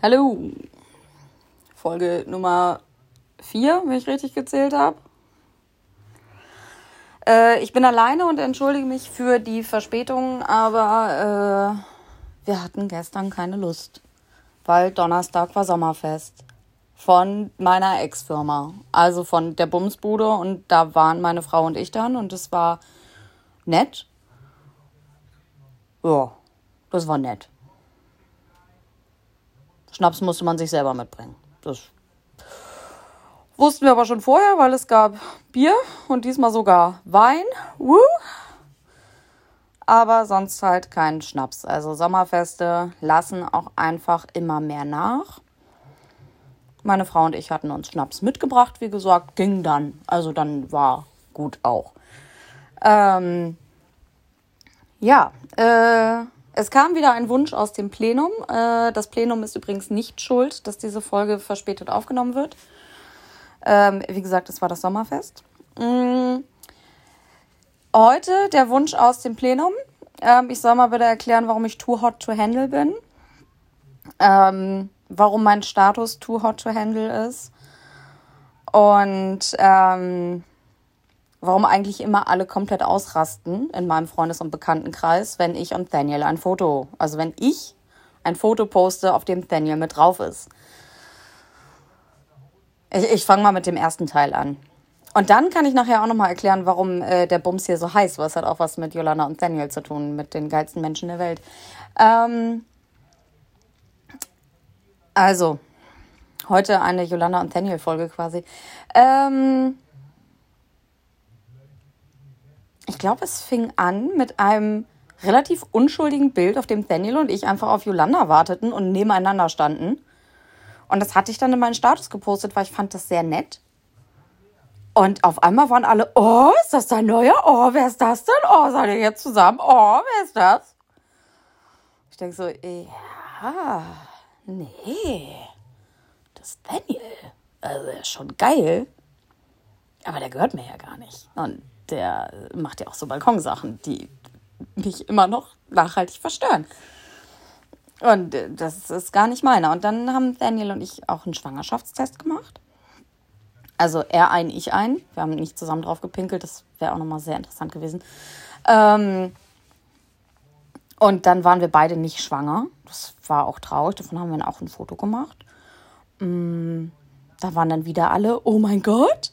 Hallo. Folge Nummer 4, wenn ich richtig gezählt habe. Äh, ich bin alleine und entschuldige mich für die Verspätung, aber äh, wir hatten gestern keine Lust, weil Donnerstag war Sommerfest von meiner Ex-Firma, also von der Bumsbude und da waren meine Frau und ich dann und es war nett. Ja, das war nett. Schnaps musste man sich selber mitbringen. Das wussten wir aber schon vorher, weil es gab Bier und diesmal sogar Wein. Woo! Aber sonst halt keinen Schnaps. Also Sommerfeste lassen auch einfach immer mehr nach. Meine Frau und ich hatten uns Schnaps mitgebracht, wie gesagt, ging dann. Also dann war gut auch. Ähm, ja, äh, es kam wieder ein Wunsch aus dem Plenum. Äh, das Plenum ist übrigens nicht schuld, dass diese Folge verspätet aufgenommen wird. Ähm, wie gesagt, es war das Sommerfest. Mm. Heute der Wunsch aus dem Plenum. Ähm, ich soll mal bitte erklären, warum ich too hot to handle bin. Ähm, warum mein Status too hot to handle ist. Und warum eigentlich immer alle komplett ausrasten in meinem Freundes- und Bekanntenkreis, wenn ich und Daniel ein Foto, also wenn ich ein Foto poste, auf dem Daniel mit drauf ist. Ich, ich fange mal mit dem ersten Teil an. Und dann kann ich nachher auch nochmal erklären, warum äh, der Bums hier so heiß, weil es hat auch was mit Jolanda und Daniel zu tun, mit den geilsten Menschen der Welt. Ähm, also, heute eine Jolanda und Daniel Folge quasi. Ähm, ich glaube, es fing an mit einem relativ unschuldigen Bild, auf dem Daniel und ich einfach auf Yolanda warteten und nebeneinander standen. Und das hatte ich dann in meinen Status gepostet, weil ich fand das sehr nett. Und auf einmal waren alle, oh, ist das dein neuer? Oh, wer ist das denn? Oh, seid ihr jetzt zusammen? Oh, wer ist das? Ich denke so, ja, nee, das ist Daniel. Also, der ist schon geil. Aber der gehört mir ja gar nicht. Und der macht ja auch so Balkonsachen, die mich immer noch nachhaltig verstören. Und äh, das ist gar nicht meiner. Und dann haben Daniel und ich auch einen Schwangerschaftstest gemacht. Also er ein, ich ein. Wir haben nicht zusammen drauf gepinkelt. Das wäre auch nochmal sehr interessant gewesen. Ähm und dann waren wir beide nicht schwanger. Das war auch traurig. Davon haben wir dann auch ein Foto gemacht. Mm, da waren dann wieder alle, oh mein Gott,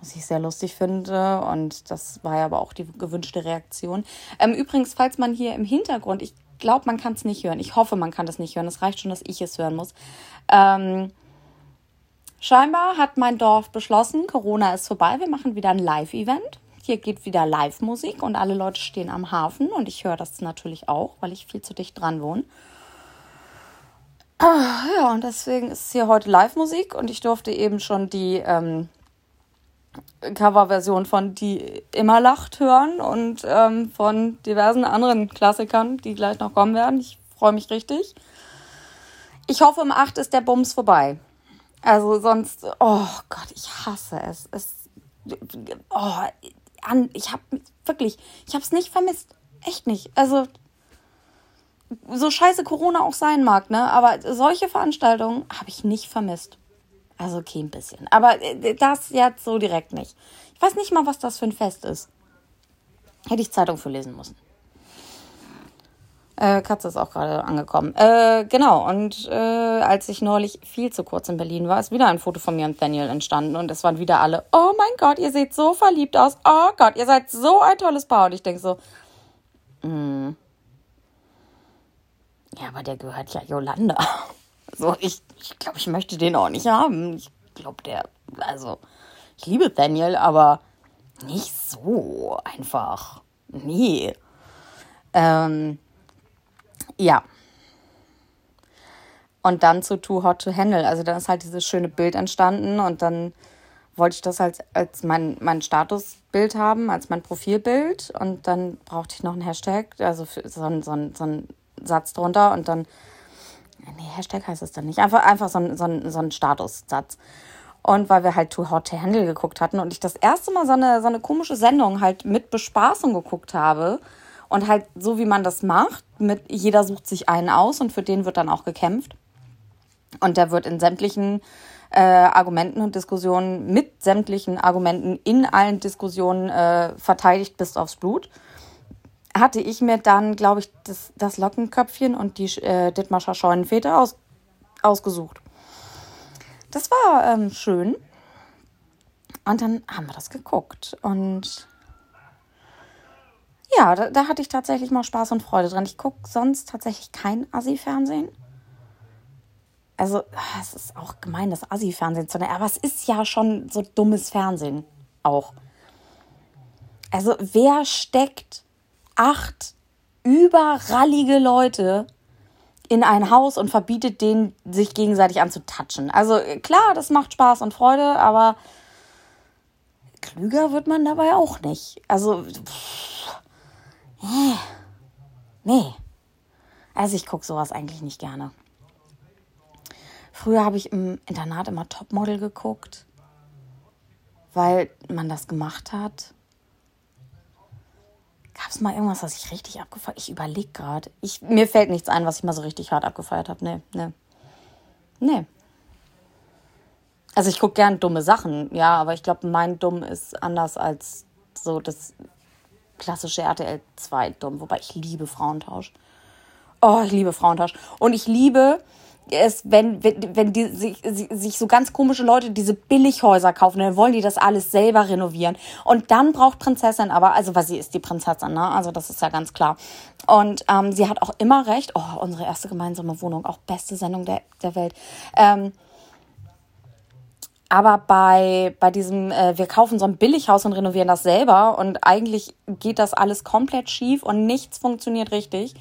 was ich sehr lustig finde. Und das war ja aber auch die gewünschte Reaktion. Ähm, übrigens, falls man hier im Hintergrund, ich glaube, man kann es nicht hören. Ich hoffe, man kann das nicht hören. Es reicht schon, dass ich es hören muss. Ähm, scheinbar hat mein Dorf beschlossen, Corona ist vorbei. Wir machen wieder ein Live-Event. Hier geht wieder Live-Musik und alle Leute stehen am Hafen und ich höre das natürlich auch, weil ich viel zu dicht dran wohne. Ah, ja, und deswegen ist hier heute Live-Musik und ich durfte eben schon die ähm, Coverversion von Die immer lacht hören und ähm, von diversen anderen Klassikern, die gleich noch kommen werden. Ich freue mich richtig. Ich hoffe, um 8 ist der Bums vorbei. Also sonst, oh Gott, ich hasse es. es oh, ich habe wirklich, ich habe es nicht vermisst. Echt nicht. Also so scheiße Corona auch sein mag, ne? Aber solche Veranstaltungen habe ich nicht vermisst. Also okay, ein bisschen. Aber äh, das jetzt so direkt nicht. Ich weiß nicht mal, was das für ein Fest ist. Hätte ich Zeitung für lesen müssen. Äh, Katze ist auch gerade angekommen. Äh, genau, und äh, als ich neulich viel zu kurz in Berlin war, ist wieder ein Foto von mir und Daniel entstanden. Und es waren wieder alle, oh mein Gott, ihr seht so verliebt aus. Oh Gott, ihr seid so ein tolles Paar. Und ich denke so, hm. Ja, aber der gehört ja Yolanda. So, ich, ich glaube, ich möchte den auch nicht haben. Ich glaube, der, also, ich liebe Daniel, aber nicht so einfach. Nee. Ähm, ja. Und dann zu Too Hot to Handle. Also dann ist halt dieses schöne Bild entstanden und dann wollte ich das halt als mein, mein Statusbild haben, als mein Profilbild. Und dann brauchte ich noch einen Hashtag, also so, ein, so, ein, so einen Satz drunter und dann nee, Hashtag heißt es dann nicht, einfach, einfach so ein, so so ein Statussatz. Und weil wir halt Too Hot to Handle geguckt hatten und ich das erste Mal so eine, so eine komische Sendung halt mit Bespaßung geguckt habe Und halt so, wie man das macht, mit jeder sucht sich einen aus und für den wird dann auch gekämpft. Und der wird in sämtlichen äh, Argumenten und Diskussionen, mit sämtlichen Argumenten in allen Diskussionen äh, verteidigt bis aufs Blut. Hatte ich mir dann, glaube ich, das, das Lockenköpfchen und die äh, Dittmarscher Scheunenfete aus, ausgesucht. Das war ähm, schön. Und dann haben wir das geguckt. Und ja, da, da, hatte ich tatsächlich mal Spaß und Freude dran. Ich gucke sonst tatsächlich kein Assi-Fernsehen. Also, ah, es ist auch gemein, das Assi-Fernsehen zu nennen, aber es ist ja schon so dummes Fernsehen auch. Also, wer steckt acht überrallige Leute in ein Haus und verbietet denen, sich gegenseitig anzutatschen? Also, klar, das macht Spaß und Freude, aber klüger wird man dabei auch nicht. Also, pff, äh, nee. Also, ich gucke sowas eigentlich nicht gerne. Früher habe ich im Internat immer Topmodel geguckt, weil man das gemacht hat. Gab es mal irgendwas, was ich richtig abgefeiert Ich überlege gerade. Mir fällt nichts ein, was ich mal so richtig hart abgefeiert habe. Nee, nee. Nee. Also ich gucke gern dumme Sachen, ja, aber ich glaube, mein Dumm ist anders als so das klassische RTL 2 Dumm, wobei ich liebe Frauentausch. Oh, ich liebe Frauentausch. Und ich liebe es, wenn, wenn, wenn die, sich, sich so ganz komische Leute diese Billighäuser kaufen, dann wollen die das alles selber renovieren. Und dann braucht Prinzessin aber, also weil sie ist die Prinzessin, ne? Also das ist ja ganz klar. Und ähm, sie hat auch immer recht. Oh, unsere erste gemeinsame Wohnung, auch beste Sendung der, der Welt. Ähm, aber bei, bei diesem, äh, wir kaufen so ein Billighaus und renovieren das selber und eigentlich geht das alles komplett schief und nichts funktioniert richtig.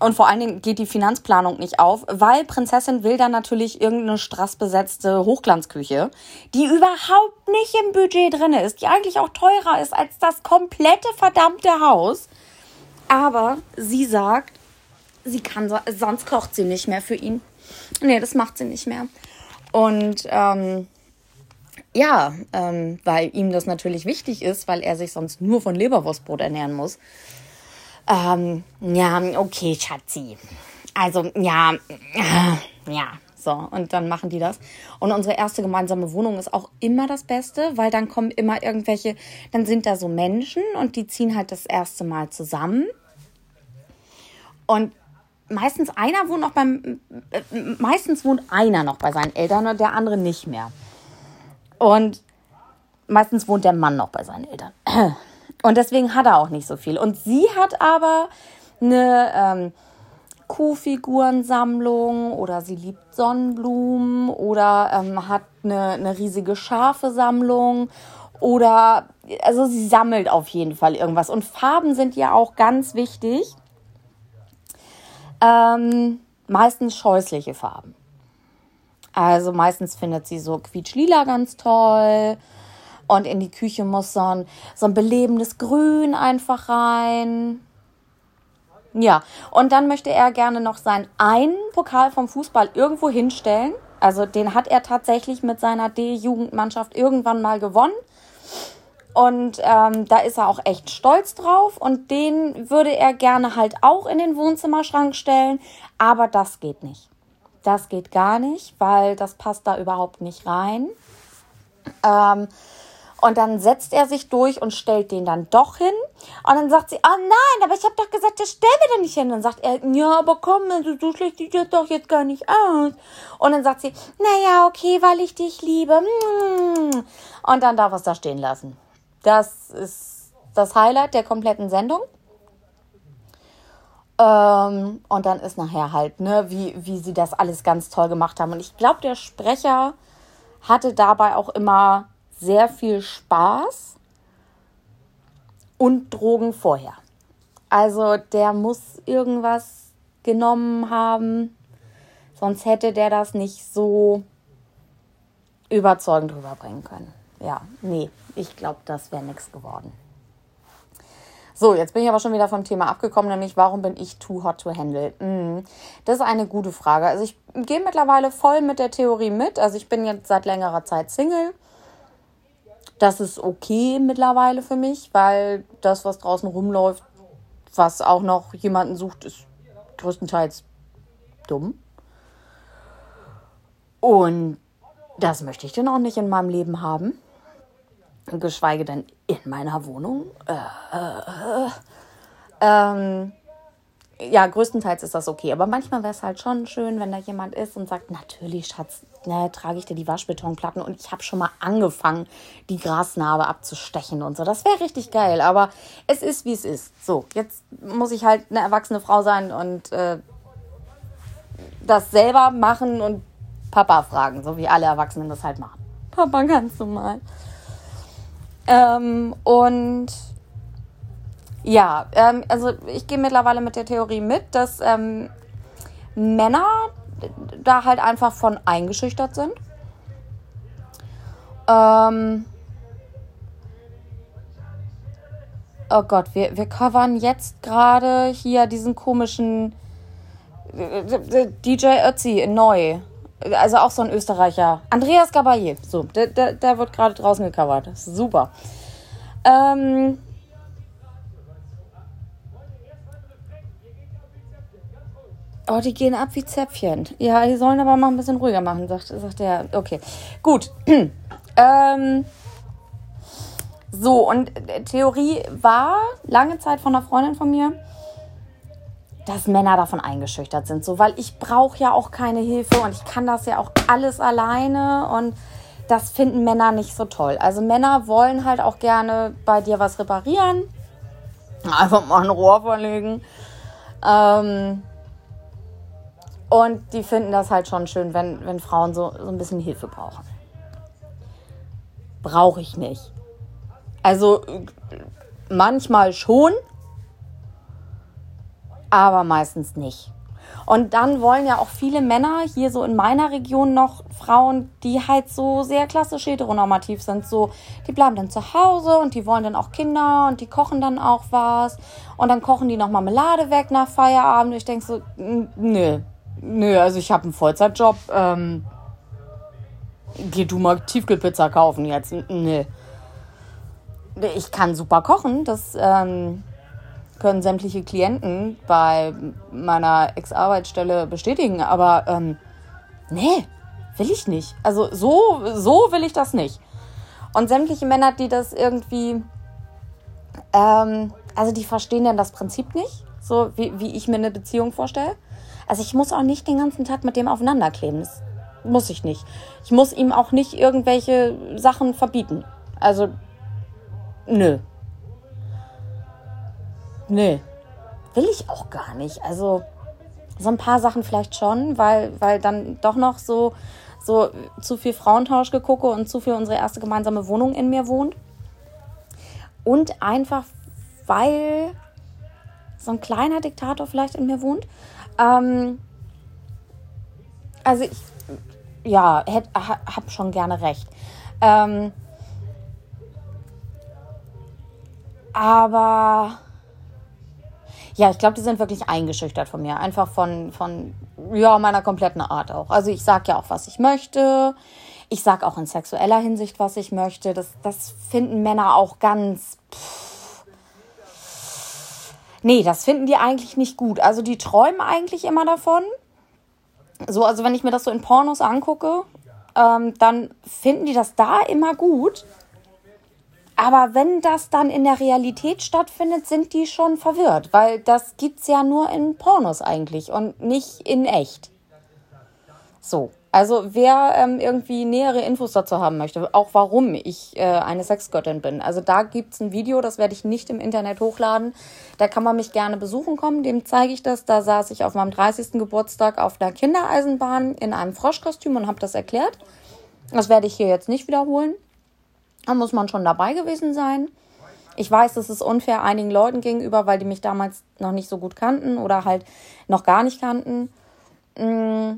Und vor allen Dingen geht die Finanzplanung nicht auf, weil Prinzessin will dann natürlich irgendeine strassbesetzte Hochglanzküche, die überhaupt nicht im Budget drin ist, die eigentlich auch teurer ist als das komplette verdammte Haus. Aber sie sagt, sie kann sonst kocht sie nicht mehr für ihn. Nee, das macht sie nicht mehr. Und ähm, ja, ähm, weil ihm das natürlich wichtig ist, weil er sich sonst nur von Leberwurstbrot ernähren muss. Ähm, ja, okay, Schatzi. Also, ja, ja, so. Und dann machen die das. Und unsere erste gemeinsame Wohnung ist auch immer das Beste, weil dann kommen immer irgendwelche, dann sind da so Menschen und die ziehen halt das erste Mal zusammen. Und meistens einer wohnt noch beim, äh, meistens wohnt einer noch bei seinen Eltern und der andere nicht mehr. Und meistens wohnt der Mann noch bei seinen Eltern. Und deswegen hat er auch nicht so viel. Und sie hat aber eine ähm, Kuhfigurensammlung oder sie liebt Sonnenblumen oder ähm, hat eine, eine riesige Schafe-Sammlung oder also sie sammelt auf jeden Fall irgendwas. Und Farben sind ja auch ganz wichtig. Ähm, meistens scheußliche Farben. Also meistens findet sie so quietschlila ganz toll und in die Küche muss so ein, so ein belebendes Grün einfach rein. Ja, und dann möchte er gerne noch seinen einen Pokal vom Fußball irgendwo hinstellen. Also den hat er tatsächlich mit seiner D-Jugendmannschaft irgendwann mal gewonnen. Und ähm, da ist er auch echt stolz drauf. Und den würde er gerne halt auch in den Wohnzimmerschrank stellen. Aber das geht nicht. Das geht gar nicht, weil das passt da überhaupt nicht rein. Ähm, und dann setzt er sich durch und stellt den dann doch hin. Und dann sagt sie, ah nein, aber ich habe doch gesagt, das stellen wir doch nicht hin. Und dann sagt er, ja, aber komm, also so schlecht sieht das doch jetzt gar nicht aus. Und dann sagt sie, naja, okay, weil ich dich liebe. Und dann darf er es da stehen lassen. Das ist das Highlight der kompletten Sendung. Ähm, und dann ist nachher halt, ne, wie, wie sie das alles ganz toll gemacht haben. Und ich glaube, der Sprecher hatte dabei auch immer sehr viel Spaß und Drogen vorher. Also der muss irgendwas genommen haben, sonst hätte der das nicht so überzeugend rüberbringen können. Ja, nee, ich glaube, das wäre nichts geworden. So, jetzt bin ich aber schon wieder vom Thema abgekommen, nämlich warum bin ich too hot to handle? Mm, das ist eine gute Frage. Also ich gehe mittlerweile voll mit der Theorie mit. Also ich bin jetzt seit längerer Zeit Single das ist okay mittlerweile für mich, weil das, was draußen rumläuft, was auch noch jemanden sucht, ist größtenteils dumm. Und das möchte ich dann auch nicht in meinem Leben haben. Geschweige denn in meiner Wohnung. Äh, äh, ähm, ja, größtenteils ist das okay. Aber manchmal wäre es halt schon schön, wenn da jemand ist und sagt, natürlich, Schatz, ne, trage ich dir die Waschbetonplatten und ich habe schon mal angefangen, die Grasnarbe abzustechen und so. Das wäre richtig geil. Aber es ist, wie es ist. So, jetzt muss ich halt eine erwachsene Frau sein und äh, das selber machen und Papa fragen, so wie alle Erwachsenen das halt machen. Papa, kannst du mal? Ähm, und ja, ähm, also ich gehe mittlerweile mit der Theorie mit, dass ähm, Männer da halt einfach von eingeschüchtert sind. Ähm, oh Gott, wir, wir covern jetzt gerade hier diesen komischen DJ Ötzi neu. Also auch so ein Österreicher. Andreas Gabayé. So, der, der, der wird gerade draußen gecovert. Super. Ähm, Oh, die gehen ab wie Zäpfchen. Ja, die sollen aber mal ein bisschen ruhiger machen, sagt, sagt der. Okay, gut. ähm, so, und Theorie war lange Zeit von einer Freundin von mir, dass Männer davon eingeschüchtert sind. So, weil ich brauche ja auch keine Hilfe und ich kann das ja auch alles alleine und das finden Männer nicht so toll. Also Männer wollen halt auch gerne bei dir was reparieren. Einfach mal ein Rohr verlegen. Ähm, und die finden das halt schon schön, wenn, wenn Frauen so, so ein bisschen Hilfe brauchen. Brauche ich nicht. Also manchmal schon, aber meistens nicht. Und dann wollen ja auch viele Männer hier so in meiner Region noch Frauen, die halt so sehr klassisch heteronormativ sind. So, die bleiben dann zu Hause und die wollen dann auch Kinder und die kochen dann auch was. Und dann kochen die noch Marmelade weg nach Feierabend. Ich denke so, nö, Nö, also ich habe einen Vollzeitjob. Ähm, geh du mal Tiefkühlpizza kaufen jetzt. Nö. Ich kann super kochen. Das ähm, können sämtliche Klienten bei meiner Ex-Arbeitsstelle bestätigen. Aber ähm, nee, will ich nicht. Also so, so will ich das nicht. Und sämtliche Männer, die das irgendwie, ähm, also die verstehen dann das Prinzip nicht, so wie, wie ich mir eine Beziehung vorstelle. Also ich muss auch nicht den ganzen Tag mit dem aufeinanderkleben. Das muss ich nicht. Ich muss ihm auch nicht irgendwelche Sachen verbieten. Also, nö. Nö. Will ich auch gar nicht. Also, so ein paar Sachen vielleicht schon, weil, weil dann doch noch so, so zu viel Frauentausch gegucke und zu viel unsere erste gemeinsame Wohnung in mir wohnt. Und einfach, weil so ein kleiner Diktator vielleicht in mir wohnt. Ähm, also ich, ja, hätt, hab schon gerne recht. Ähm, aber ja, ich glaube, die sind wirklich eingeschüchtert von mir. Einfach von, von ja, meiner kompletten Art auch. Also ich sag ja auch, was ich möchte. Ich sag auch in sexueller Hinsicht, was ich möchte. Das, das finden Männer auch ganz. Pff, Nee, das finden die eigentlich nicht gut. Also die träumen eigentlich immer davon. So, also wenn ich mir das so in Pornos angucke, ähm, dann finden die das da immer gut. Aber wenn das dann in der Realität stattfindet, sind die schon verwirrt, weil das gibt's ja nur in Pornos eigentlich und nicht in echt. So. Also wer ähm, irgendwie nähere Infos dazu haben möchte, auch warum ich äh, eine Sexgöttin bin. Also da gibt es ein Video, das werde ich nicht im Internet hochladen. Da kann man mich gerne besuchen kommen, dem zeige ich das. Da saß ich auf meinem 30. Geburtstag auf der Kindereisenbahn in einem Froschkostüm und habe das erklärt. Das werde ich hier jetzt nicht wiederholen. Da muss man schon dabei gewesen sein. Ich weiß, das ist unfair einigen Leuten gegenüber, weil die mich damals noch nicht so gut kannten oder halt noch gar nicht kannten. Mmh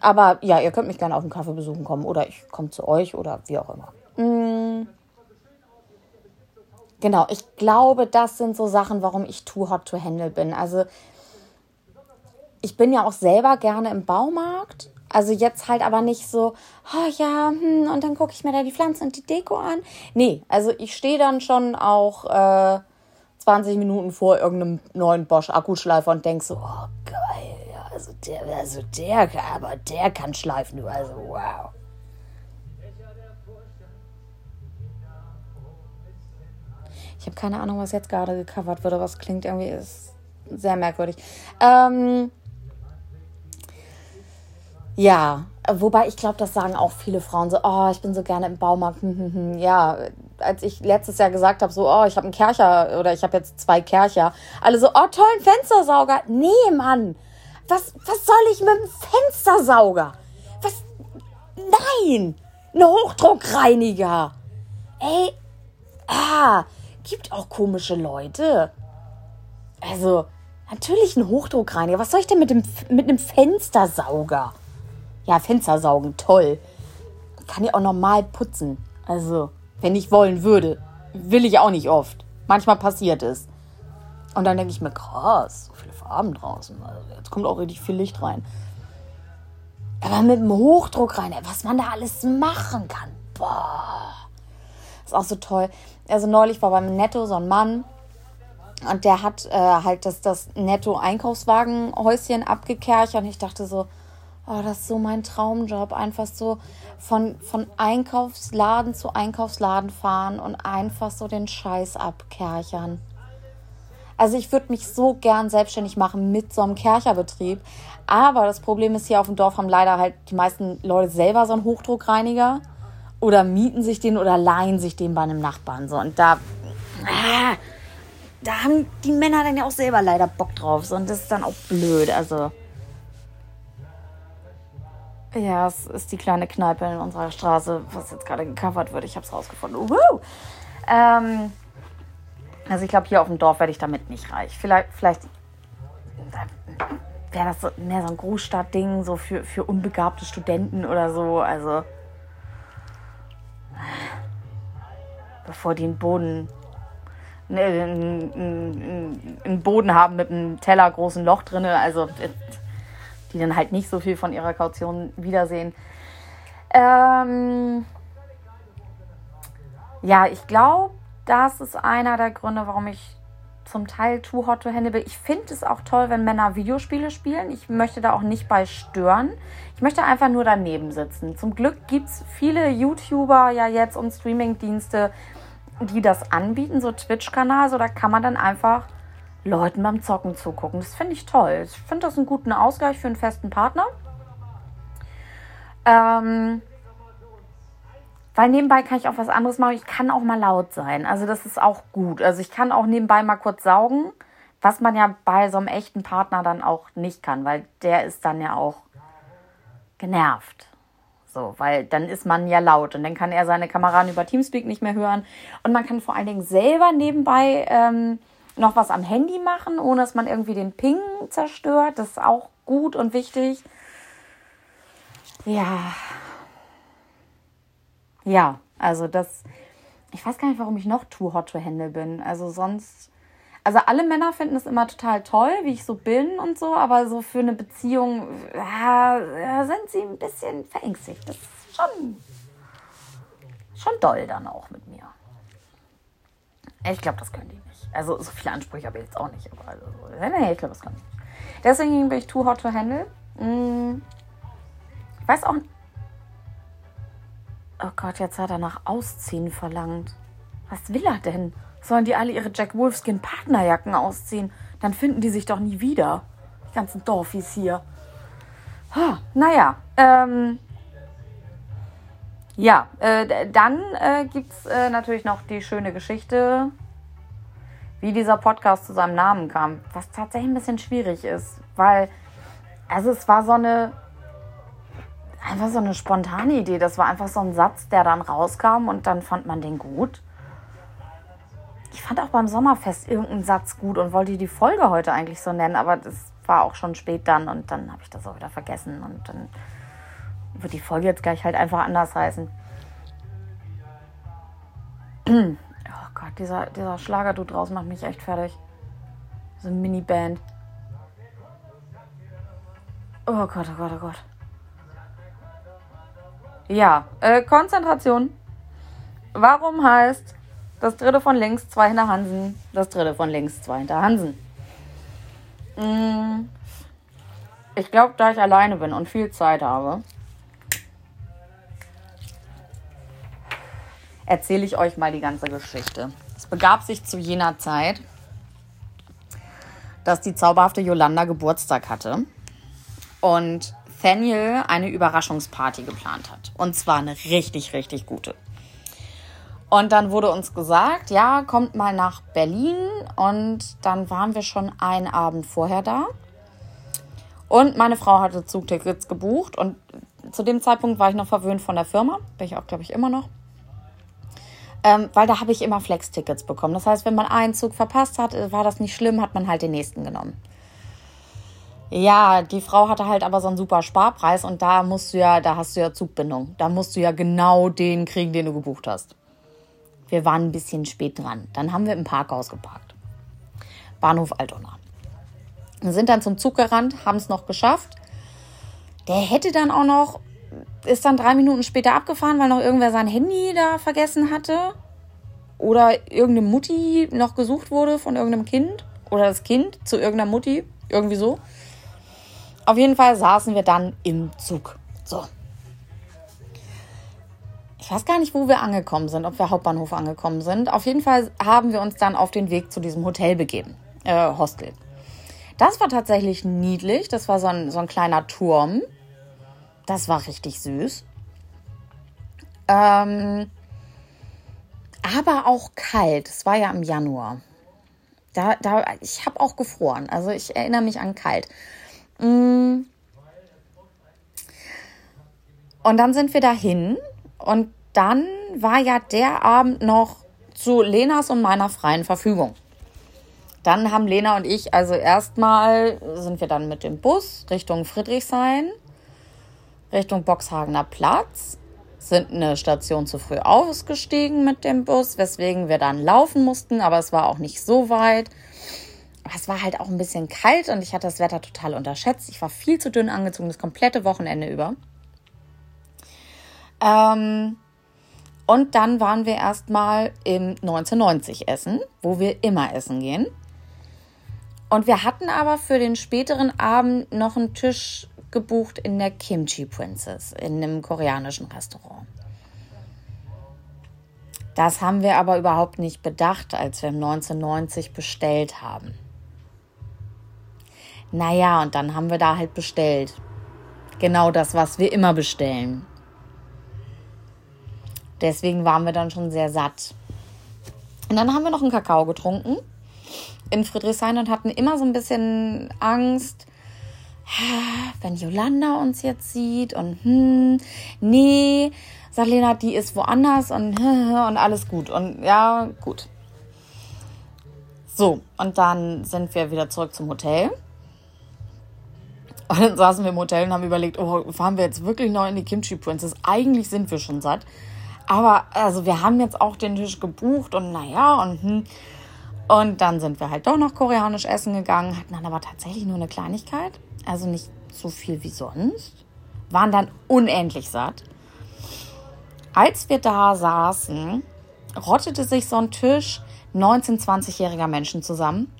aber ja, ihr könnt mich gerne auf einen Kaffee besuchen kommen oder ich komme zu euch oder wie auch immer. Mhm. Genau, ich glaube, das sind so Sachen, warum ich too hot to handle bin. Also ich bin ja auch selber gerne im Baumarkt. Also jetzt halt aber nicht so, oh ja, hm, und dann gucke ich mir da die Pflanzen und die Deko an. Nee, also ich stehe dann schon auch äh, 20 Minuten vor irgendeinem neuen Bosch-Akkuschleifer und denkst so, oh geil, also der, also der, aber der kann schleifen, also wow. Ich habe keine Ahnung, was jetzt gerade gecovert wird, aber es klingt irgendwie ist sehr merkwürdig. Ähm, ja, wobei ich glaube, das sagen auch viele Frauen so, oh, ich bin so gerne im Baumarkt. Hm, hm, hm. Ja, als ich letztes Jahr gesagt habe, so, oh, ich habe einen Kercher oder ich habe jetzt zwei Kercher. Alle so, oh, tollen Fenstersauger. Nee, Mann. Was, was soll ich mit dem Fenstersauger? Was? Nein! Ein Hochdruckreiniger. Ey, ah, gibt auch komische Leute. Also, natürlich ein Hochdruckreiniger. Was soll ich denn mit, dem, mit einem Fenstersauger? Ja, Fenster saugen, toll. Kann ich auch normal putzen. Also, wenn ich wollen würde. Will ich auch nicht oft. Manchmal passiert es. Und dann denke ich mir, krass, Farben draußen. Also jetzt kommt auch richtig viel Licht rein. Aber mit dem Hochdruck rein, was man da alles machen kann. Boah. Ist auch so toll. Also neulich war beim Netto so ein Mann und der hat äh, halt das, das Netto-Einkaufswagenhäuschen abgekercht und ich dachte so, Oh, das ist so mein Traumjob. Einfach so von, von Einkaufsladen zu Einkaufsladen fahren und einfach so den Scheiß abkerchern. Also ich würde mich so gern selbstständig machen mit so einem Kercherbetrieb. Aber das Problem ist, hier auf dem Dorf haben leider halt die meisten Leute selber so einen Hochdruckreiniger oder mieten sich den oder leihen sich den bei einem Nachbarn. So. Und da, ah, da haben die Männer dann ja auch selber leider Bock drauf. So. Und das ist dann auch blöd. Also ja, es ist die kleine Kneipe in unserer Straße, was jetzt gerade gecovert wird. Ich habe es rausgefunden. Woo! Ähm, also ich glaube, hier auf dem Dorf werde ich damit nicht reich. Vielleicht, vielleicht wäre das so, mehr so ein Großstadtding, so für, für unbegabte Studenten oder so. Also bevor die einen Boden ne, einen, einen Boden haben mit einem Teller großen Loch drin. Also die dann halt nicht so viel von ihrer Kaution wiedersehen. Ähm ja, ich glaube, das ist einer der Gründe, warum ich zum Teil Too Hot to Handle bin. Ich finde es auch toll, wenn Männer Videospiele spielen. Ich möchte da auch nicht bei stören. Ich möchte einfach nur daneben sitzen. Zum Glück gibt es viele YouTuber ja jetzt und Streamingdienste, die das anbieten, so Twitch-Kanal. So, da kann man dann einfach Leuten beim Zocken zugucken. Das finde ich toll. Ich finde das einen guten Ausgleich für einen festen Partner. Ähm, weil nebenbei kann ich auch was anderes machen. Ich kann auch mal laut sein. Also das ist auch gut. Also ich kann auch nebenbei mal kurz saugen, was man ja bei so einem echten Partner dann auch nicht kann, weil der ist dann ja auch genervt. So, weil dann ist man ja laut und dann kann er seine Kameraden über Teamspeak nicht mehr hören. Und man kann vor allen Dingen selber nebenbei ähm, noch was am Handy machen, ohne dass man irgendwie den Ping zerstört. Das ist auch gut und wichtig. Ja. Ja, also das. Ich weiß gar nicht, warum ich noch too hot to handle bin. Also sonst. Also alle Männer finden es immer total toll, wie ich so bin und so, aber so für eine Beziehung ja, sind sie ein bisschen verängstigt. Das ist schon, schon doll dann auch mit mir. Ich glaube, das können die nicht. Also so viele Ansprüche habe ich jetzt auch nicht. Aber also, nee, ich glaube, das kann ich nicht. Deswegen bin ich too hot to handle. Hm. Ich weiß auch nicht. Oh Gott, jetzt hat er nach Ausziehen verlangt. Was will er denn? Sollen die alle ihre Jack Wolfskin Partnerjacken ausziehen? Dann finden die sich doch nie wieder. Die ganzen Dorfis hier. Ha, naja, ähm, ja, äh, dann äh, gibt es äh, natürlich noch die schöne Geschichte, wie dieser Podcast zu seinem Namen kam, was tatsächlich ein bisschen schwierig ist, weil, also es war so eine, einfach so eine spontane Idee. Das war einfach so ein Satz, der dann rauskam und dann fand man den gut. Ich fand auch beim Sommerfest irgendeinen Satz gut und wollte die Folge heute eigentlich so nennen, aber das war auch schon spät dann und dann habe ich das auch wieder vergessen und dann wird die Folge jetzt gleich halt einfach anders heißen. Oh Gott, dieser, dieser Schlagerdude draußen macht mich echt fertig. So eine Mini-Band. Oh Gott, oh Gott, oh Gott. Ja, äh, Konzentration. Warum heißt Das dritte von links, zwei hinter Hansen. Das dritte von links, zwei hinter Hansen. Mm. Ich glaube, da ich alleine bin und viel Zeit habe, erzähle ich euch mal die ganze Geschichte. Es begab sich zu jener Zeit, dass die zauberhafte Yolanda Geburtstag hatte und Thaniel eine Überraschungsparty geplant hat. Und zwar eine richtig, richtig gute. Und dann wurde uns gesagt, ja, kommt mal nach Berlin. Und dann waren wir schon einen Abend vorher da. Und meine Frau hatte Zugtickets gebucht. Und zu dem Zeitpunkt war ich noch verwöhnt von der Firma. Bin ich auch, glaube ich, immer noch. Ähm, weil da habe ich immer Flex-Tickets bekommen. Das heißt, wenn man einen Zug verpasst hat, war das nicht schlimm, hat man halt den nächsten genommen. Ja, die Frau hatte halt aber so einen super Sparpreis und da musst du ja, da hast du ja Zugbindung. Da musst du ja genau den kriegen, den du gebucht hast. Wir waren ein bisschen spät dran. Dann haben wir im Parkhaus geparkt. Bahnhof Altona. Wir sind dann zum Zug gerannt, haben es noch geschafft. Der hätte dann auch noch ist dann drei Minuten später abgefahren, weil noch irgendwer sein Handy da vergessen hatte. Oder irgendeine Mutti noch gesucht wurde von irgendeinem Kind. Oder das Kind zu irgendeiner Mutti. Irgendwie so. Auf jeden Fall saßen wir dann im Zug. So. Ich weiß gar nicht, wo wir angekommen sind, ob wir Hauptbahnhof angekommen sind. Auf jeden Fall haben wir uns dann auf den Weg zu diesem Hotel begeben. Äh, Hostel. Das war tatsächlich niedlich. Das war so ein, so ein kleiner Turm das war richtig süß. Ähm, aber auch kalt. Es war ja im Januar. Da, da, ich habe auch gefroren. Also ich erinnere mich an kalt. Mm. Und dann sind wir dahin. Und dann war ja der Abend noch zu Lenas und meiner freien Verfügung. Dann haben Lena und ich, also erstmal sind wir dann mit dem Bus Richtung Friedrichshain Richtung Boxhagener Platz, sind eine Station zu früh ausgestiegen mit dem Bus, weswegen wir dann laufen mussten, aber es war auch nicht so weit. Es war halt auch ein bisschen kalt und ich hatte das Wetter total unterschätzt. Ich war viel zu dünn angezogen, das komplette Wochenende über. Ähm, und dann waren wir erstmal im 1990 essen, wo wir immer essen gehen. Und wir hatten aber für den späteren Abend noch einen Tisch gebucht in der Kimchi Princess, in einem koreanischen Restaurant. Das haben wir aber überhaupt nicht bedacht, als wir 1990 bestellt haben. Naja, und dann haben wir da halt bestellt. Genau das, was wir immer bestellen. Deswegen waren wir dann schon sehr satt. Und dann haben wir noch einen Kakao getrunken in Friedrichshain und hatten immer so ein bisschen Angst, wenn Yolanda uns jetzt sieht und hm, nee, sagt Lena, die ist woanders und, und alles gut. Und ja, gut. So, und dann sind wir wieder zurück zum Hotel. Und dann saßen wir im Hotel und haben überlegt, oh, fahren wir jetzt wirklich noch in die Kimchi Princess? Eigentlich sind wir schon satt. Aber also wir haben jetzt auch den Tisch gebucht und naja, und hm. Und dann sind wir halt doch noch koreanisch essen gegangen, hatten dann aber tatsächlich nur eine Kleinigkeit also nicht so viel wie sonst, waren dann unendlich satt. Als wir da saßen, rottete sich so ein Tisch 19-, 20-jähriger Menschen zusammen,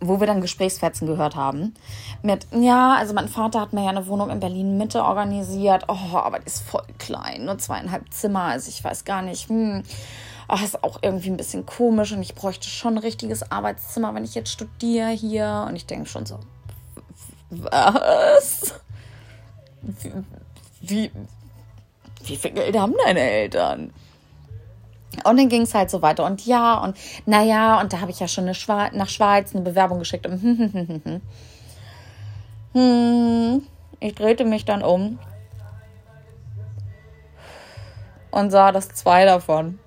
wo wir dann Gesprächsfetzen gehört haben. Mit, ja, also mein Vater hat mir ja eine Wohnung in Berlin Mitte organisiert. Oh, aber die ist voll klein, nur zweieinhalb Zimmer. Also ich weiß gar nicht, hm, oh, ist auch irgendwie ein bisschen komisch und ich bräuchte schon ein richtiges Arbeitszimmer, wenn ich jetzt studiere hier. Und ich denke schon so, was? Wie, wie, wie viel Geld haben deine Eltern? Und dann ging es halt so weiter. Und ja, und naja, und da habe ich ja schon eine Schwe nach Schweiz eine Bewerbung geschickt. Hm, hm, hm, hm. Ich drehte mich dann um und sah das zwei davon.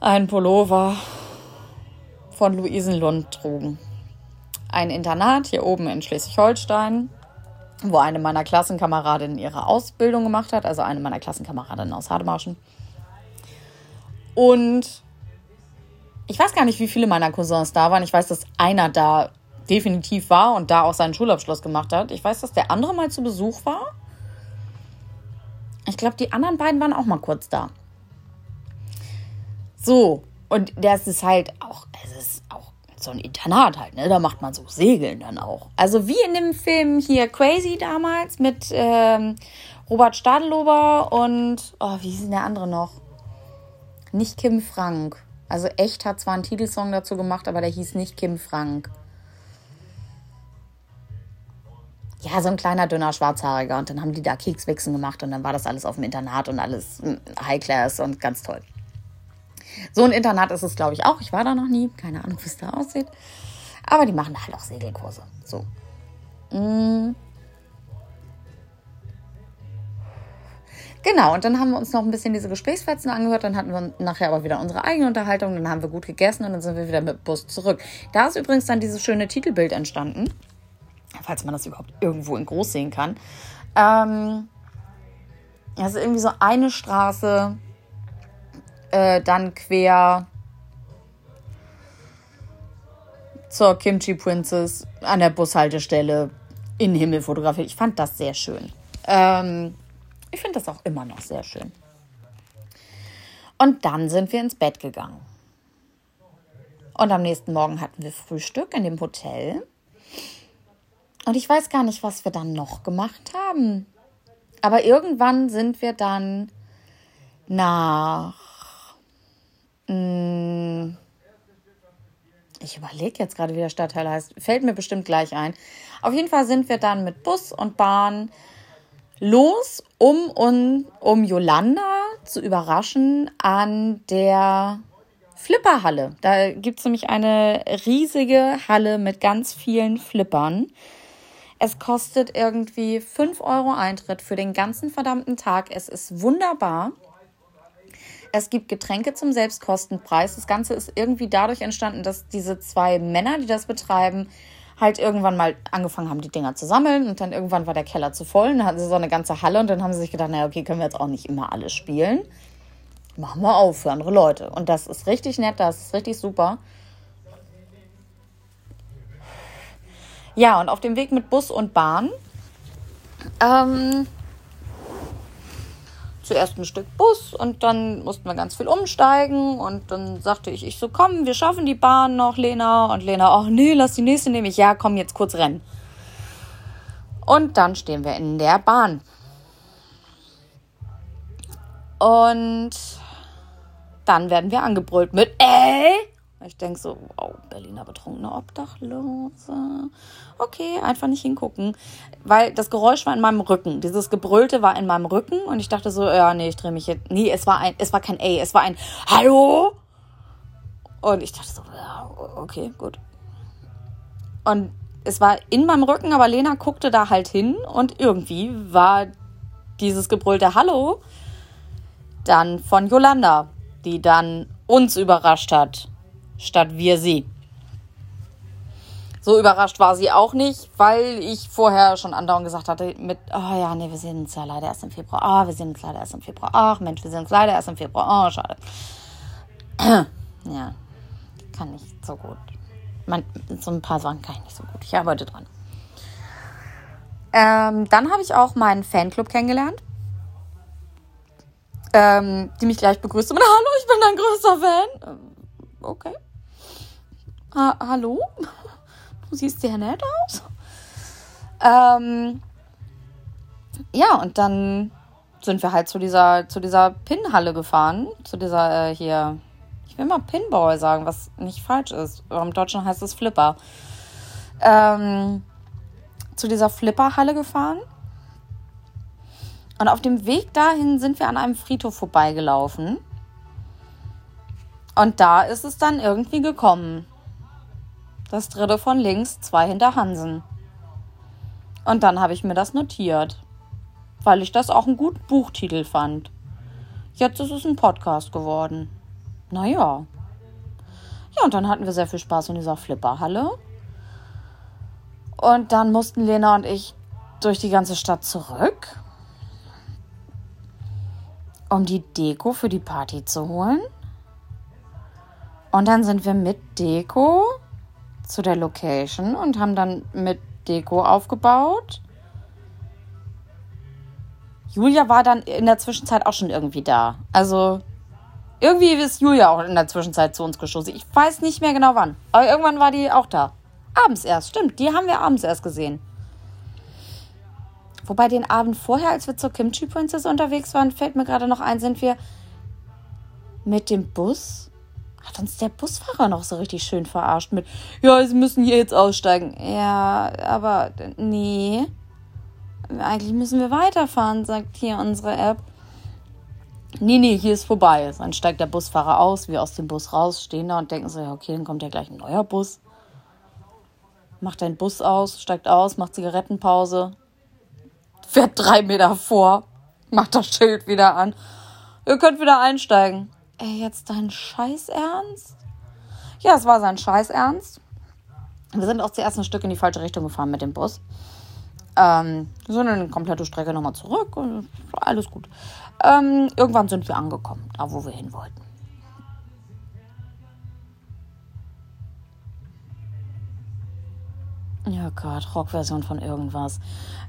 Ein Pullover von Luisenlund trugen ein Internat hier oben in Schleswig-Holstein, wo eine meiner Klassenkameradinnen ihre Ausbildung gemacht hat, also eine meiner Klassenkameradinnen aus Hademarschen. Und ich weiß gar nicht, wie viele meiner Cousins da waren. Ich weiß, dass einer da definitiv war und da auch seinen Schulabschluss gemacht hat. Ich weiß, dass der andere mal zu Besuch war. Ich glaube, die anderen beiden waren auch mal kurz da. So, und das ist halt auch, es ist auch so ein Internat halt, ne? Da macht man so Segeln dann auch. Also wie in dem Film hier Crazy damals mit ähm, Robert Stadelober und, oh, wie ist denn der andere noch? Nicht Kim Frank. Also echt hat zwar einen Titelsong dazu gemacht, aber der hieß nicht Kim Frank. Ja, so ein kleiner, dünner Schwarzhaariger. Und dann haben die da Kekswichsen gemacht und dann war das alles auf dem Internat und alles hm, High Class und ganz toll. So ein Internat ist es, glaube ich, auch. Ich war da noch nie. Keine Ahnung, wie es da aussieht. Aber die machen halt auch Segelkurse. So. Mm. Genau, und dann haben wir uns noch ein bisschen diese Gesprächsfetzen angehört. Dann hatten wir nachher aber wieder unsere eigene Unterhaltung. Dann haben wir gut gegessen und dann sind wir wieder mit Bus zurück. Da ist übrigens dann dieses schöne Titelbild entstanden. Falls man das überhaupt irgendwo in groß sehen kann. Ähm, also irgendwie so eine Straße äh, dann quer zur Kimchi Princess an der Bushaltestelle in den Himmel fotografiert. Ich fand das sehr schön. Ähm, ich finde das auch immer noch sehr schön. Und dann sind wir ins Bett gegangen. Und am nächsten Morgen hatten wir Frühstück in dem Hotel. Und ich weiß gar nicht, was wir dann noch gemacht haben. Aber irgendwann sind wir dann nach. Ich überlege jetzt gerade, wie der Stadtteil heißt. Fällt mir bestimmt gleich ein. Auf jeden Fall sind wir dann mit Bus und Bahn los, um, um, um Yolanda zu überraschen an der Flipperhalle. Da gibt es nämlich eine riesige Halle mit ganz vielen Flippern. Es kostet irgendwie 5 Euro Eintritt für den ganzen verdammten Tag. Es ist wunderbar. Es gibt Getränke zum Selbstkostenpreis. Das Ganze ist irgendwie dadurch entstanden, dass diese zwei Männer, die das betreiben, halt irgendwann mal angefangen haben, die Dinger zu sammeln und dann irgendwann war der Keller zu voll und dann hatten sie so eine ganze Halle und dann haben sie sich gedacht, naja, okay, können wir jetzt auch nicht immer alles spielen. Machen wir auf für andere Leute. Und das ist richtig nett, das ist richtig super. Ja, und auf dem Weg mit Bus und Bahn ähm, zuerst ein Stück Bus und dann mussten wir ganz viel umsteigen und dann sagte ich, ich so, komm, wir schaffen die Bahn noch, Lena. Und Lena, ach nee, lass die nächste nehmen. Ich, ja, komm, jetzt kurz rennen. Und dann stehen wir in der Bahn. Und dann werden wir angebrüllt mit, ey, ich denke so, wow, Berliner betrunkene Obdachlose. Okay, einfach nicht hingucken. Weil das Geräusch war in meinem Rücken. Dieses Gebrüllte war in meinem Rücken und ich dachte so, ja, nee, ich drehe mich jetzt. Nee, es war ein, es war kein Ey, es war ein Hallo. Und ich dachte so, ja, okay, gut. Und es war in meinem Rücken, aber Lena guckte da halt hin und irgendwie war dieses gebrüllte Hallo dann von Yolanda, die dann uns überrascht hat statt wir sie. So überrascht war sie auch nicht, weil ich vorher schon andauernd gesagt hatte mit, oh ja, nee, wir sehen uns ja leider erst im Februar. Ah, oh, wir sehen uns leider erst im Februar. Ach Mensch, wir sehen uns leider erst im Februar. Oh, schade. ja, kann nicht so gut. Man, so ein paar Sachen kann ich nicht so gut. Ich arbeite dran. Ähm, dann habe ich auch meinen Fanclub kennengelernt. Ähm, die mich gleich begrüßte mit Hallo, ich bin dein größter Fan. Ähm, okay. Ha hallo? Du siehst sehr nett aus. Ähm, ja, und dann sind wir halt zu dieser, zu dieser Pinhalle gefahren. Zu dieser äh, hier, ich will mal Pinball sagen, was nicht falsch ist. Im Deutschen heißt es Flipper. Ähm, zu dieser Flipperhalle gefahren. Und auf dem Weg dahin sind wir an einem Friedhof vorbeigelaufen. Und da ist es dann irgendwie gekommen. Das dritte von links, zwei hinter Hansen. Und dann habe ich mir das notiert, weil ich das auch einen guten Buchtitel fand. Jetzt ist es ein Podcast geworden. Naja. Ja, und dann hatten wir sehr viel Spaß in dieser Flipperhalle. Und dann mussten Lena und ich durch die ganze Stadt zurück, um die Deko für die Party zu holen. Und dann sind wir mit Deko zu der Location und haben dann mit Deko aufgebaut. Julia war dann in der Zwischenzeit auch schon irgendwie da. Also Irgendwie ist Julia auch in der Zwischenzeit zu uns gestoßen. Ich weiß nicht mehr genau wann. Aber irgendwann war die auch da. Abends erst, stimmt. Die haben wir abends erst gesehen. Wobei den Abend vorher, als wir zur Kimchi Princess unterwegs waren, fällt mir gerade noch ein, sind wir mit dem Bus. Hat uns der Busfahrer noch so richtig schön verarscht mit, ja, Sie müssen hier jetzt aussteigen. Ja, aber nee. Eigentlich müssen wir weiterfahren, sagt hier unsere App. Nee, nee, hier ist vorbei. Dann steigt der Busfahrer aus, wir aus dem Bus raus, stehen da und denken so, ja, okay, dann kommt ja gleich ein neuer Bus. Macht den Bus aus, steigt aus, macht Zigarettenpause, fährt drei Meter vor, macht das Schild wieder an. Ihr könnt wieder einsteigen. Ey, jetzt dein Scheiß Ernst? Ja, es war sein Scheiß Ernst. Wir sind auch zuerst ein Stück in die falsche Richtung gefahren mit dem Bus. Ähm, wir sind eine komplette Strecke nochmal zurück und alles gut. Ähm, irgendwann sind wir angekommen, da wo wir hin wollten. Ja Gott, Rockversion von irgendwas.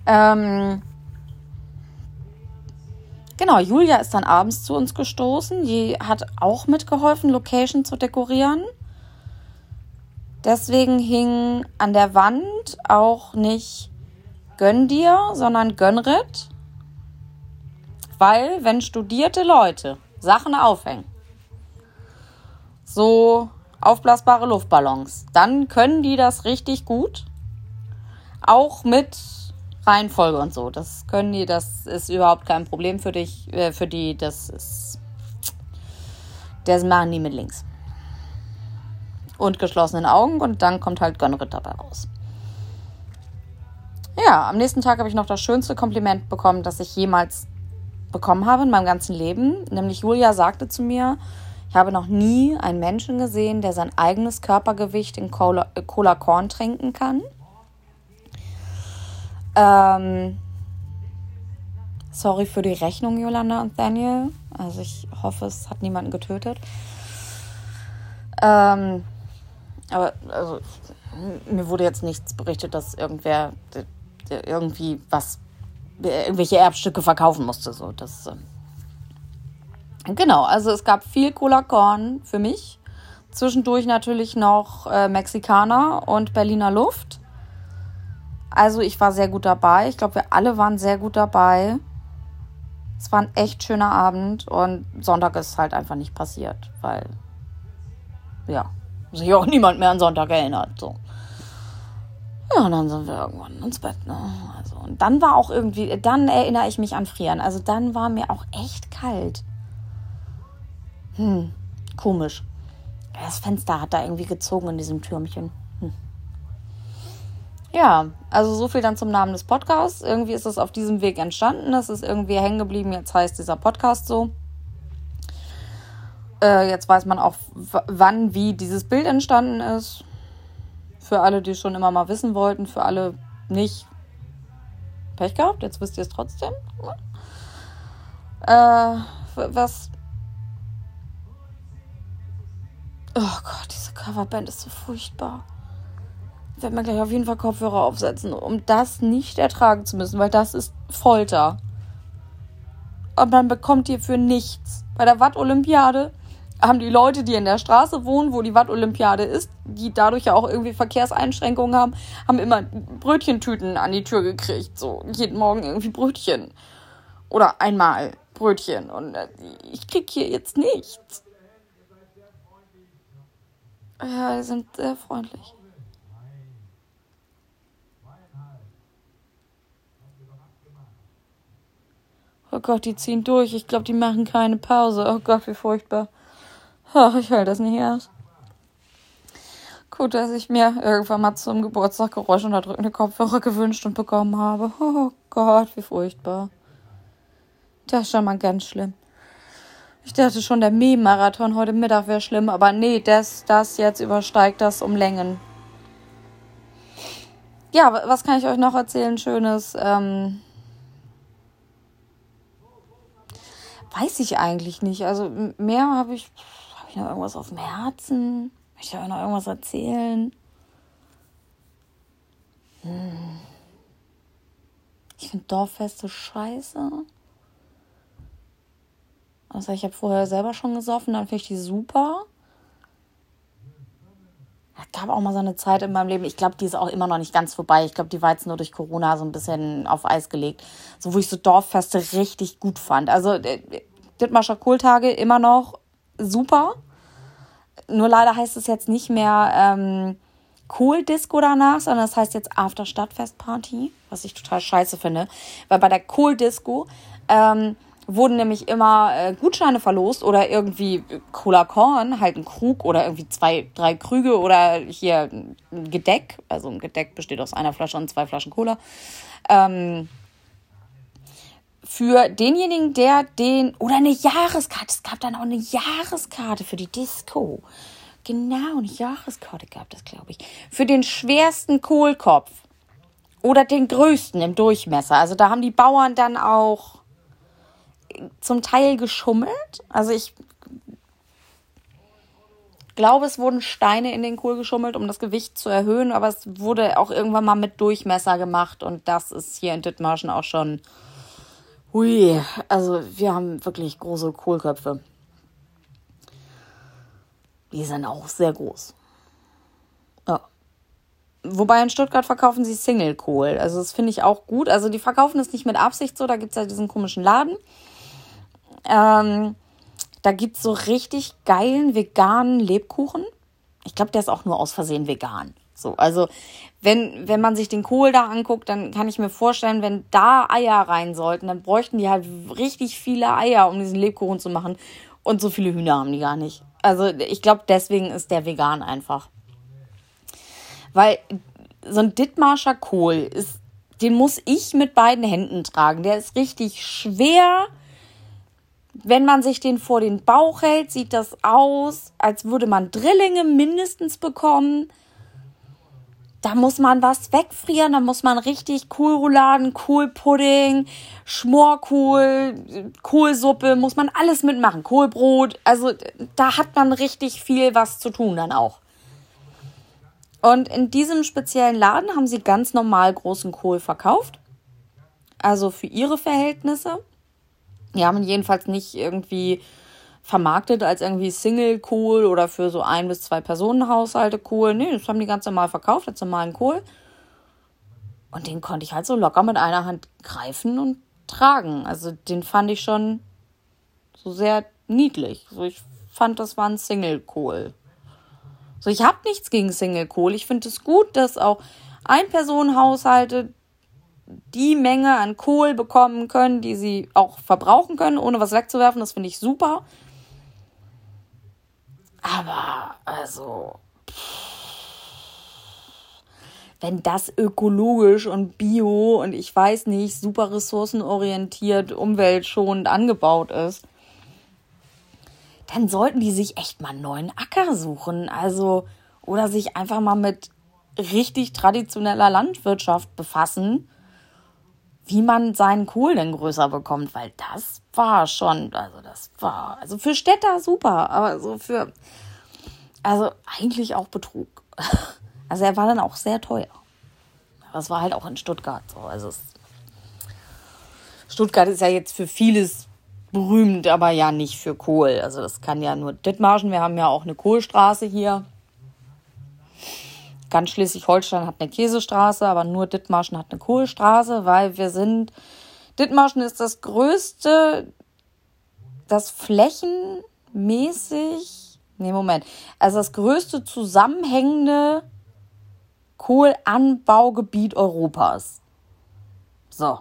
Ähm, genau, Julia ist dann abends zu uns gestoßen. Die hat auch mitgeholfen, Location zu dekorieren. Deswegen hing an der Wand auch nicht Gönn dir, sondern Gönnrit. Weil, wenn studierte Leute Sachen aufhängen, so aufblasbare Luftballons, dann können die das richtig gut. Auch mit Reihenfolge und so. Das können die, das ist überhaupt kein Problem für dich, äh, für die, das ist. Das machen die mit links. Und geschlossenen Augen und dann kommt halt Gönrit dabei raus. Ja, am nächsten Tag habe ich noch das schönste Kompliment bekommen, das ich jemals bekommen habe in meinem ganzen Leben. Nämlich Julia sagte zu mir, ich habe noch nie einen Menschen gesehen, der sein eigenes Körpergewicht in Cola, Cola Korn trinken kann. Ähm, sorry für die Rechnung, Yolanda und Daniel. Also ich hoffe, es hat niemanden getötet. Ähm, aber also, mir wurde jetzt nichts berichtet, dass irgendwer irgendwie was, irgendwelche Erbstücke verkaufen musste. So, das, äh genau, also es gab viel Cola Korn für mich. Zwischendurch natürlich noch äh, Mexikaner und Berliner Luft. Also ich war sehr gut dabei. Ich glaube, wir alle waren sehr gut dabei. Es war ein echt schöner Abend und Sonntag ist halt einfach nicht passiert, weil ja, sich auch niemand mehr an Sonntag erinnert. So. Ja, und dann sind wir irgendwann ins Bett. Ne? Also, und dann war auch irgendwie, dann erinnere ich mich an Frieren. Also dann war mir auch echt kalt. Hm, komisch. Das Fenster hat da irgendwie gezogen in diesem Türmchen. Ja, also so viel dann zum Namen des Podcasts. Irgendwie ist es auf diesem Weg entstanden. Es ist irgendwie hängen geblieben. Jetzt heißt dieser Podcast so. Äh, jetzt weiß man auch, wann, wie dieses Bild entstanden ist. Für alle, die es schon immer mal wissen wollten. Für alle nicht. Pech gehabt. Jetzt wisst ihr es trotzdem. Äh, was. Oh Gott, diese Coverband ist so furchtbar werde mir gleich auf jeden Fall Kopfhörer aufsetzen, um das nicht ertragen zu müssen, weil das ist Folter. Und man bekommt hierfür nichts. Bei der Watt-Olympiade haben die Leute, die in der Straße wohnen, wo die Watt-Olympiade ist, die dadurch ja auch irgendwie Verkehrseinschränkungen haben, haben immer Brötchentüten an die Tür gekriegt. So jeden Morgen irgendwie Brötchen. Oder einmal Brötchen. Und äh, ich krieg hier jetzt nichts. Ja, die sind sehr freundlich. Oh Gott, die ziehen durch. Ich glaube, die machen keine Pause. Oh Gott, wie furchtbar. Ach, ich halte das nicht aus. Gut, dass ich mir irgendwann mal zum Geburtstag geräuschunterdrückende Kopfhörer gewünscht und bekommen habe. Oh Gott, wie furchtbar. Das ist schon mal ganz schlimm. Ich dachte schon, der Meme-Marathon heute Mittag wäre schlimm, aber nee, das, das jetzt übersteigt das um Längen. Ja, was kann ich euch noch erzählen? Schönes. Ähm, Weiß ich eigentlich nicht. Also mehr habe ich, habe ich noch irgendwas auf dem Herzen? Möchte ich noch irgendwas erzählen? Hm. Ich finde Dorffeste scheiße. Also ich habe vorher selber schon gesoffen, dann finde ich die super. Es gab auch mal so eine Zeit in meinem Leben, ich glaube, die ist auch immer noch nicht ganz vorbei. Ich glaube, die war jetzt nur durch Corona so ein bisschen auf Eis gelegt. So, wo ich so Dorffeste richtig gut fand. Also, äh, Dittmarscher Kohltage immer noch super. Nur leider heißt es jetzt nicht mehr ähm, Kohl-Disco danach, sondern das heißt jetzt After Stadtfest-Party, was ich total scheiße finde. Weil bei der Kohl-Disco ähm, wurden nämlich immer äh, Gutscheine verlost oder irgendwie Cola Korn, halt ein Krug oder irgendwie zwei, drei Krüge oder hier ein Gedeck. Also ein Gedeck besteht aus einer Flasche und zwei Flaschen Cola. Ähm, für denjenigen, der den, oder eine Jahreskarte, es gab dann auch eine Jahreskarte für die Disco. Genau, eine Jahreskarte gab es, glaube ich. Für den schwersten Kohlkopf oder den größten im Durchmesser. Also da haben die Bauern dann auch zum Teil geschummelt. Also ich glaube, es wurden Steine in den Kohl geschummelt, um das Gewicht zu erhöhen, aber es wurde auch irgendwann mal mit Durchmesser gemacht und das ist hier in Dithmarschen auch schon. Hui, also wir haben wirklich große Kohlköpfe. Die sind auch sehr groß. Ja. Wobei in Stuttgart verkaufen sie Single-Kohl. Also das finde ich auch gut. Also die verkaufen es nicht mit Absicht so. Da gibt es ja diesen komischen Laden. Ähm, da gibt es so richtig geilen veganen Lebkuchen. Ich glaube, der ist auch nur aus Versehen vegan. So, also wenn, wenn man sich den Kohl da anguckt, dann kann ich mir vorstellen, wenn da Eier rein sollten, dann bräuchten die halt richtig viele Eier, um diesen Lebkuchen zu machen. Und so viele Hühner haben die gar nicht. Also ich glaube, deswegen ist der vegan einfach. Weil so ein Dittmarscher Kohl ist, den muss ich mit beiden Händen tragen. Der ist richtig schwer wenn man sich den vor den Bauch hält, sieht das aus, als würde man Drillinge mindestens bekommen. Da muss man was wegfrieren, da muss man richtig Kohlrouladen, Kohlpudding, Schmorkohl, Kohlsuppe, muss man alles mitmachen. Kohlbrot, also da hat man richtig viel was zu tun dann auch. Und in diesem speziellen Laden haben sie ganz normal großen Kohl verkauft. Also für ihre Verhältnisse. Die haben jedenfalls nicht irgendwie vermarktet als irgendwie Single-Kohl oder für so ein bis zwei Personen-Haushalte Kohl. Nee, das haben die ganz normal verkauft, als normalen Kohl. Und den konnte ich halt so locker mit einer Hand greifen und tragen. Also den fand ich schon so sehr niedlich. So, ich fand, das war ein Single-Kohl. So, ich habe nichts gegen Single-Kohl. Ich finde es gut, dass auch Ein-Personen-Haushalte die Menge an Kohl bekommen können, die sie auch verbrauchen können, ohne was wegzuwerfen. Das finde ich super. Aber, also, wenn das ökologisch und bio und ich weiß nicht, super ressourcenorientiert, umweltschonend angebaut ist, dann sollten die sich echt mal einen neuen Acker suchen. Also, oder sich einfach mal mit richtig traditioneller Landwirtschaft befassen wie man seinen Kohl denn größer bekommt, weil das war schon, also das war, also für Städter super, aber so für, also eigentlich auch Betrug. Also er war dann auch sehr teuer. Das war halt auch in Stuttgart so. Also es, Stuttgart ist ja jetzt für vieles berühmt, aber ja nicht für Kohl. Also das kann ja nur Dithmarschen. Wir haben ja auch eine Kohlstraße hier. Ganz Schleswig-Holstein hat eine Käsestraße, aber nur Dithmarschen hat eine Kohlstraße, weil wir sind. Dithmarschen ist das größte, das flächenmäßig. Nee, Moment. Also das größte zusammenhängende Kohlanbaugebiet Europas. So.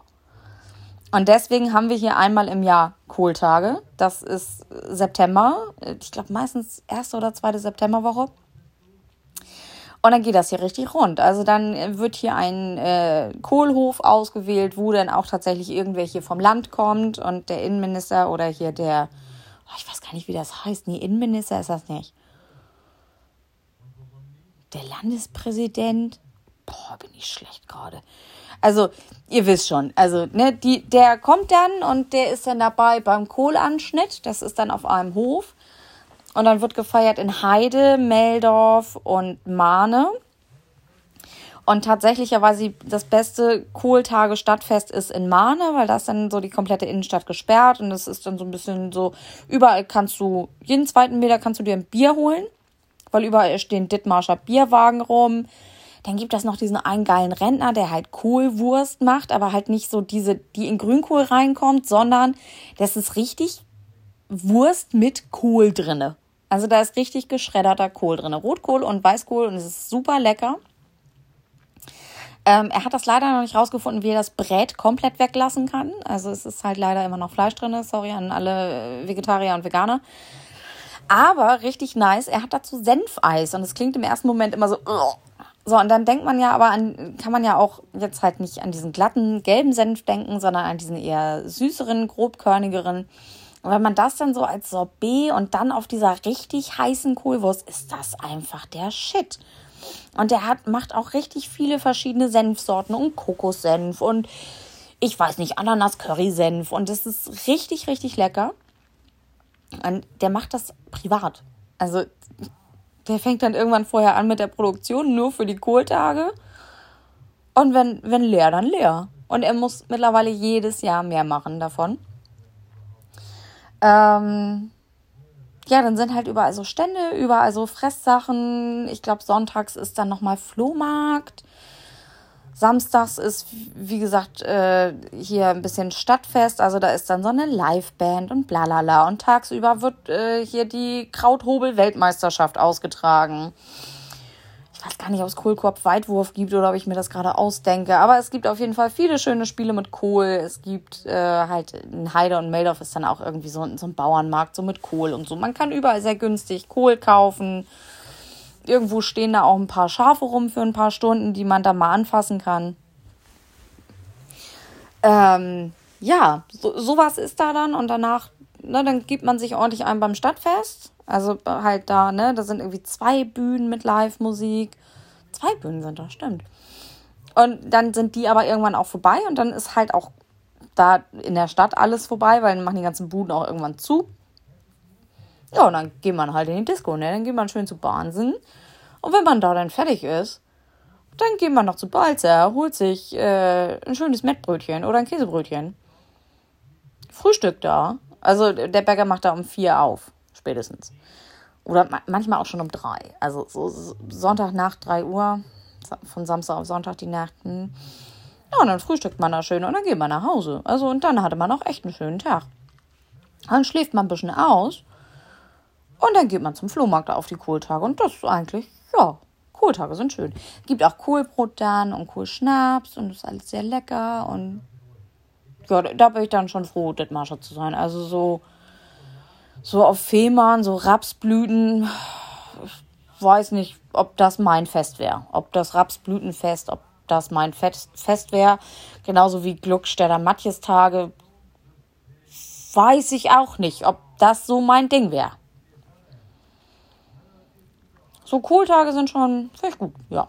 Und deswegen haben wir hier einmal im Jahr Kohltage. Das ist September. Ich glaube meistens erste oder zweite Septemberwoche. Und dann geht das hier richtig rund. Also dann wird hier ein äh, Kohlhof ausgewählt, wo dann auch tatsächlich irgendwelche vom Land kommt und der Innenminister oder hier der, oh, ich weiß gar nicht, wie das heißt. Nee, Innenminister ist das nicht. Der Landespräsident. Boah, bin ich schlecht gerade. Also, ihr wisst schon, also, ne, die, der kommt dann und der ist dann dabei beim Kohlanschnitt. Das ist dann auf einem Hof. Und dann wird gefeiert in Heide, Meldorf und Mahne. Und tatsächlicherweise das beste Kohltage Stadtfest ist in Mahne, weil da ist dann so die komplette Innenstadt gesperrt und es ist dann so ein bisschen so, überall kannst du, jeden zweiten Meter kannst du dir ein Bier holen, weil überall stehen Dittmarscher Bierwagen rum. Dann gibt es noch diesen einen geilen Rentner, der halt Kohlwurst macht, aber halt nicht so diese, die in Grünkohl reinkommt, sondern das ist richtig Wurst mit Kohl drinne. Also da ist richtig geschredderter Kohl drinne. Rotkohl und Weißkohl und es ist super lecker. Ähm, er hat das leider noch nicht rausgefunden, wie er das Brät komplett weglassen kann. Also es ist halt leider immer noch Fleisch drin. Sorry an alle Vegetarier und Veganer. Aber richtig nice, er hat dazu Senfeis und es klingt im ersten Moment immer so. So, und dann denkt man ja aber an, kann man ja auch jetzt halt nicht an diesen glatten gelben Senf denken, sondern an diesen eher süßeren, grobkörnigeren. Und wenn man das dann so als Sorbet und dann auf dieser richtig heißen Kohlwurst, ist das einfach der Shit. Und der hat, macht auch richtig viele verschiedene Senfsorten und Kokossenf und ich weiß nicht, Ananas-Curry-Senf. Und das ist richtig, richtig lecker. Und der macht das privat. Also der fängt dann irgendwann vorher an mit der Produktion, nur für die Kohltage. Und wenn, wenn leer, dann leer. Und er muss mittlerweile jedes Jahr mehr machen davon. Ähm, ja, dann sind halt überall so Stände, überall so Fresssachen. Ich glaube, sonntags ist dann nochmal Flohmarkt. Samstags ist, wie gesagt, äh, hier ein bisschen Stadtfest. Also da ist dann so eine Liveband und blalala. Und tagsüber wird äh, hier die Krauthobel-Weltmeisterschaft ausgetragen weiß gar nicht, ob es Kohlkorb Weitwurf gibt oder ob ich mir das gerade ausdenke. Aber es gibt auf jeden Fall viele schöne Spiele mit Kohl. Es gibt äh, halt in Heide und Meldorf ist dann auch irgendwie so, so ein Bauernmarkt, so mit Kohl und so. Man kann überall sehr günstig Kohl kaufen. Irgendwo stehen da auch ein paar Schafe rum für ein paar Stunden, die man da mal anfassen kann. Ähm, ja, so, sowas ist da dann und danach, ne, dann gibt man sich ordentlich ein beim Stadtfest also halt da, ne, da sind irgendwie zwei Bühnen mit Live-Musik. Zwei Bühnen sind da, stimmt. Und dann sind die aber irgendwann auch vorbei und dann ist halt auch da in der Stadt alles vorbei, weil dann machen die ganzen Buden auch irgendwann zu. Ja, und dann geht man halt in die Disco, ne? Dann geht man schön zu Wahnsinn. Und wenn man da dann fertig ist, dann geht man noch zu Balzer, holt sich äh, ein schönes Mettbrötchen oder ein Käsebrötchen. Frühstück da. Also der Bäcker macht da um vier auf spätestens. Oder manchmal auch schon um drei. Also so Sonntagnacht, drei Uhr, von Samstag auf Sonntag die Nacht. Ja, und dann frühstückt man da schön und dann geht man nach Hause. Also und dann hatte man auch echt einen schönen Tag. Dann schläft man ein bisschen aus und dann geht man zum Flohmarkt auf die Kohltage. Und das ist eigentlich, ja, Kohltage sind schön. Gibt auch Kohlbrot dann und Kohlschnaps und das ist alles sehr lecker. Und ja, da bin ich dann schon froh, Dittmarscher zu sein. Also so so auf Fehmarn, so Rapsblüten, ich weiß nicht, ob das mein Fest wäre. Ob das Rapsblütenfest, ob das mein Fest, Fest wäre. Genauso wie Gluckstädter Matjestage. Weiß ich auch nicht, ob das so mein Ding wäre. So Kohltage sind schon vielleicht gut, ja.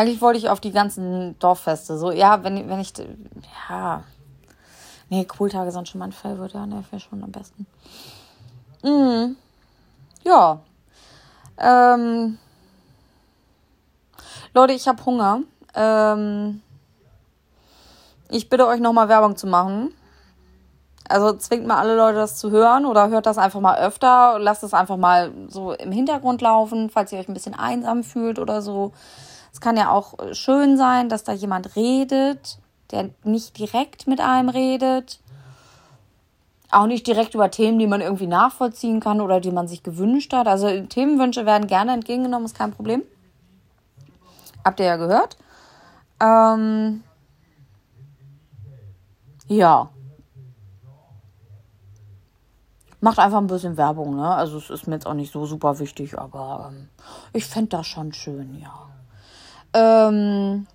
Eigentlich wollte ich auf die ganzen Dorffeste. So, ja, wenn, wenn ich, ja, Nee, Cooltage sind schon mein Favorite, ja, der wäre schon am besten. Mhm. Ja. Ähm. Leute, ich habe Hunger. Ähm. Ich bitte euch nochmal Werbung zu machen. Also zwingt mal alle Leute das zu hören oder hört das einfach mal öfter. Lasst es einfach mal so im Hintergrund laufen, falls ihr euch ein bisschen einsam fühlt oder so. Es kann ja auch schön sein, dass da jemand redet der nicht direkt mit einem redet. Auch nicht direkt über Themen, die man irgendwie nachvollziehen kann oder die man sich gewünscht hat. Also Themenwünsche werden gerne entgegengenommen, ist kein Problem. Habt ihr ja gehört. Ähm, ja. Macht einfach ein bisschen Werbung, ne? Also es ist mir jetzt auch nicht so super wichtig, aber ähm, ich fände das schon schön, ja. Ähm,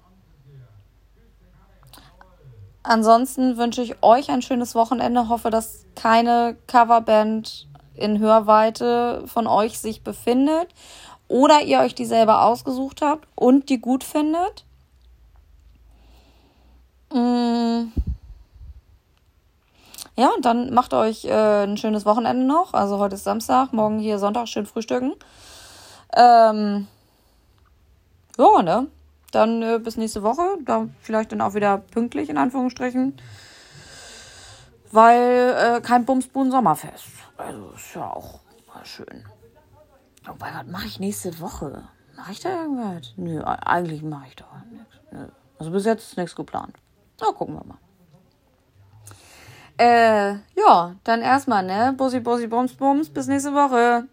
Ansonsten wünsche ich euch ein schönes Wochenende. Hoffe, dass keine Coverband in Hörweite von euch sich befindet oder ihr euch die selber ausgesucht habt und die gut findet. Mm. Ja, und dann macht euch äh, ein schönes Wochenende noch. Also heute ist Samstag, morgen hier Sonntag, schön frühstücken. Ähm, ja, ne? Dann äh, bis nächste Woche. Da vielleicht dann auch wieder pünktlich, in Anführungsstrichen. Weil äh, kein Bumsbuhn Sommerfest. Also ist ja auch schön. Wobei, was mache ich nächste Woche? Mache ich da irgendwas? Nö, eigentlich mache ich da nichts. Also bis jetzt ist nichts geplant. Na, gucken wir mal. Äh, ja, dann erstmal, ne? Bussi, Bussi, Bums, Bums. Bis nächste Woche.